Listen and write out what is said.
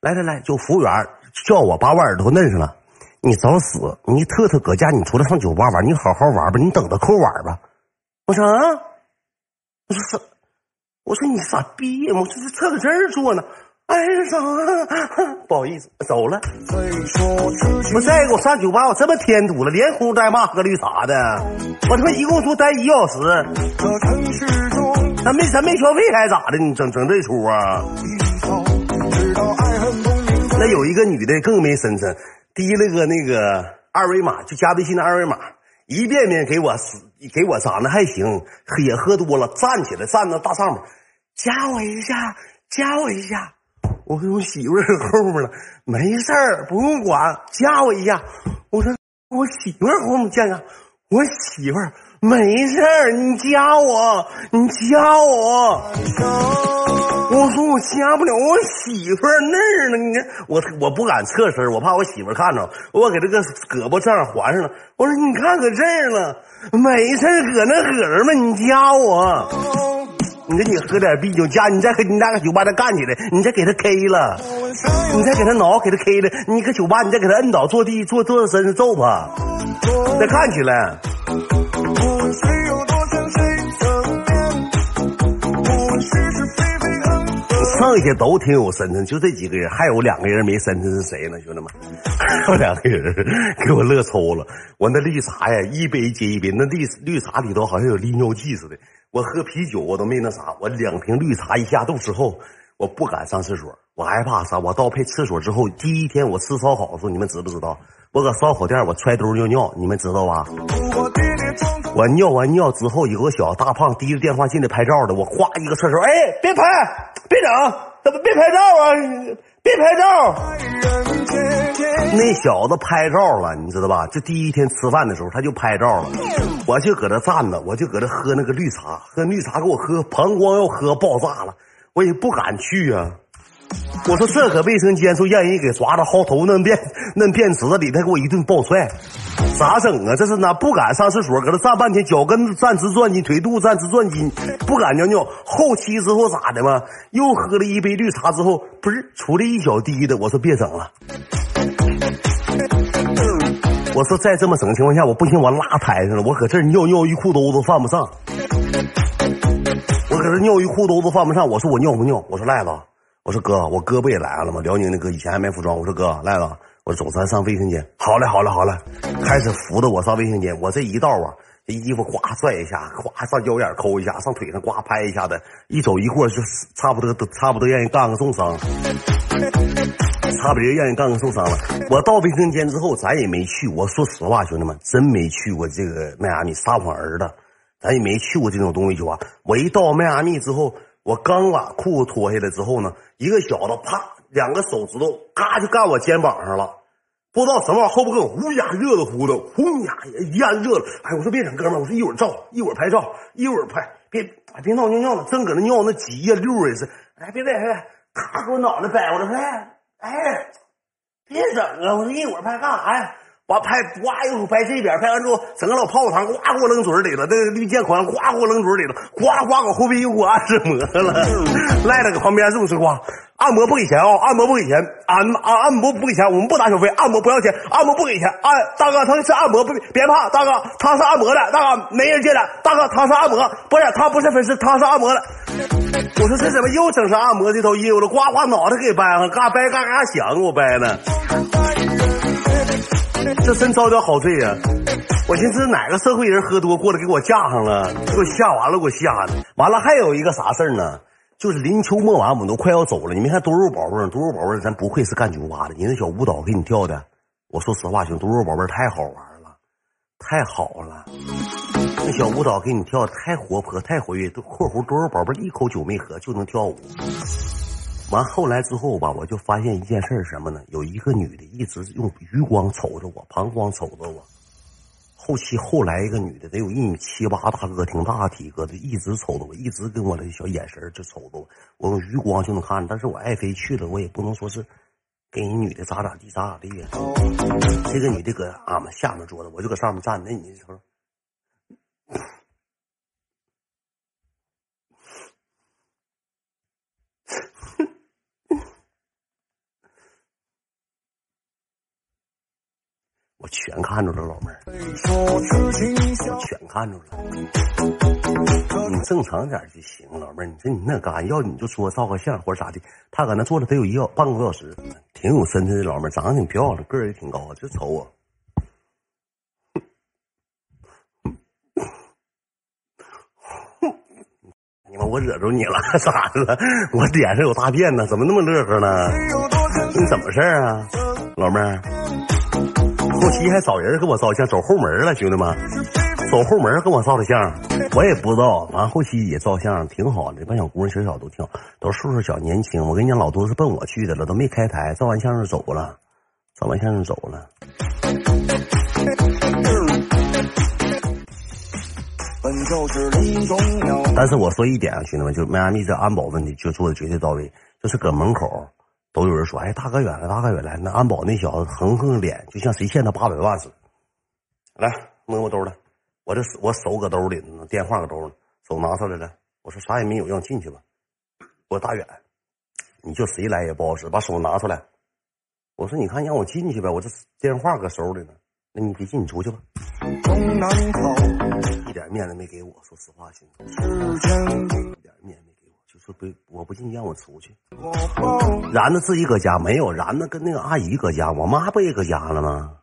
来来来，就服务员叫我把我耳朵摁上了。你找死！你特特搁家，你出来上酒吧玩，你好好玩吧，你等着扣碗吧。我说啊，我说是，我说你傻逼呀！我说这搁这儿坐呢。哎呀，啥？不好意思，走了。我再给我上酒吧，我这么添堵了，连呼带骂喝绿茶的，我他妈一共就待一小时。咱没咱没消费还是咋的？你整整这出啊？那有一个女的更没身份，滴了个那个二维码，就加微信的二维码，一遍遍给我给我长得还行，也喝多了，站起来站到大上面，加我一下，加我一下。我跟我媳妇儿后面了，没事儿，不用管，加我一下。我说我媳妇儿后面加呀，我媳妇儿没事儿，你加我，你加我。我说我加不了，我媳妇儿那儿呢。你我我不敢侧身，我怕我媳妇看着，我给这个胳膊这样环上了。我说你看搁这儿了，没事，搁那搁着嘛，你加我。你说你喝点啤酒加，你再和你那个酒吧再干起来，你再给他 K 了，你再给他挠，给他 K 了，你搁酒吧你再给他摁倒坐地坐坐身子揍吧，再干起来。下都挺有身份，就这几个人，还有两个人没身份是谁呢？兄弟们，还 有两个人给我乐抽了。我那绿茶呀，一杯接一杯，那绿绿茶里头好像有利尿剂似的。我喝啤酒我都没那啥，我两瓶绿茶一下肚之后，我不敢上厕所，我害怕啥？我到配厕所之后，第一天我吃烧烤的时候，你们知不知道？我搁烧烤店我揣兜尿尿，你们知道吧？我尿完尿之后，有个小大胖提着电话进来拍照的，我哗一个厕所，哎，别拍，别整，怎么别拍照啊？别拍照。那小子拍照了，你知道吧？就第一天吃饭的时候，他就拍照了。我就搁那站着，我就搁那喝那个绿茶，喝绿茶给我喝，膀胱要喝爆炸了，我也不敢去啊。我说这搁卫生间说让人给抓着薅头弄便弄便池子里，他给我一顿暴踹，咋整啊？这是哪不敢上厕所，搁那站半天，脚跟站直转筋，腿肚站直转筋，不敢尿尿。后期之后咋的嘛？又喝了一杯绿茶之后，不是出来一小滴的，我说别整了。我说再这么整的情况下，我不行，我拉台上了。我搁这尿尿一裤兜子犯不上，我搁这尿一裤兜子犯不上。我说我尿不尿？我说赖子，我说哥，我哥不也来了吗？辽宁的哥以前还卖服装。我说哥赖子，我说走，咱上卫生间。好嘞，好嘞，好嘞，开始扶着我上卫生间。我这一道啊，这衣服呱拽一下，呱上腰眼抠一下，上腿上呱拍一下子，一走一过就差不多都差不多让人干个重伤。差不多让人干个受伤了。我到卫生间之后，咱也没去。我说实话，兄弟们，真没去过这个迈阿密撒谎儿的，咱也没去过这种东西酒吧。我一到迈阿密之后，我刚把裤子脱下来之后呢，一个小子啪，两个手指头嘎就干我肩膀上了，不知道什么玩意儿，后边给我呼呀热的乎的，呼呀一下热了。哎，我说别整，哥们儿，我说一会儿照，一会儿拍照，一会儿拍，别别闹尿尿了，正搁那尿那急呀溜也是。哎，别别别，咔给我脑袋掰过来，说。哎，别整啊！我说一会儿拍干啥呀？完拍，呱一会儿拍这边，拍完之后，整个老泡泡糖呱给我扔嘴里了，那个绿箭款呱给我扔嘴里了，呱呱搁后背又给我按摩了，赖在搁旁边是不是呱？按摩不给钱啊！按摩不给钱，按按按摩不给钱，我们不打小费，按摩不要钱，按摩不给钱。按大哥，他是按摩，不别怕，大哥他是按摩的，大哥没人接的，大哥他是按摩，不是他不是粉丝，他是按摩的。我说这怎么又整上按摩这套业务了？呱呱脑袋给掰了，嘎掰嘎嘎响，给我掰的，这真遭点好罪呀！我寻思哪个社会人喝多过来给我架上了，给我吓完了，给我吓的。完了还有一个啥事儿呢？就是临秋末晚，我们都快要走了。你没看多肉宝贝儿，多肉宝贝儿，咱不愧是干酒吧的。你那小舞蹈给你跳的，我说实话，兄，多肉宝贝儿太好玩了，太好了。那小舞蹈给你跳的太活泼，太活跃。都括弧多肉宝贝儿一口酒没喝就能跳舞。完后来之后吧，我就发现一件事儿什么呢？有一个女的一直用余光瞅着我，膀胱瞅着我。后期后来一个女的得有一米七八大个，挺大体格的，一直瞅着我，一直跟我的小眼神就瞅着我，我用余光就能看。但是我爱妃去了，我也不能说是跟人女的咋咋地咋咋地呀。这个女的搁俺们下面坐着，我就搁上面站。那你瞅，我全看着了，老妹儿，我全看着了。你正常点就行，老妹儿，你说你那干要你就说照个相或者咋的。他搁那坐了得有一半个多小时，挺有身材的老妹儿，长得挺漂亮，个儿也挺高，就瞅我。你妈，我惹着你了，咋的了？我脸上有大便呢，怎么那么乐呵呢？你怎么事儿啊，老妹儿？后期还找人跟我照相，走后门了，兄弟们，走后门跟我照的相，我也不知道。完后期也照相，挺好的，那小姑娘小小都挺好，都岁数小，年轻。我跟你讲，老多是奔我去的了，都没开台，照完相就走了，照完相就走了。但是我说一点啊，兄弟们，就迈阿密这安保问题就做的绝对到位，就是搁门口都有人说，哎，大哥远了，大哥远了，那安保那小子横横脸，就像谁欠他八百万似的。来摸摸兜来，我这我手搁兜里呢，电话搁兜呢，手拿出来了。我说啥也没有，让进去吧。我大远，你就谁来也不好使，把手拿出来。我说你看让我进去呗，我这电话搁手里呢。那你别进，你出去吧。一点面子没给我，说实话，兄弟，一点面子没给我，就说不，我不进，让我出去。然子自己搁家没有，然子跟那个阿姨搁家，我妈不也搁家了吗？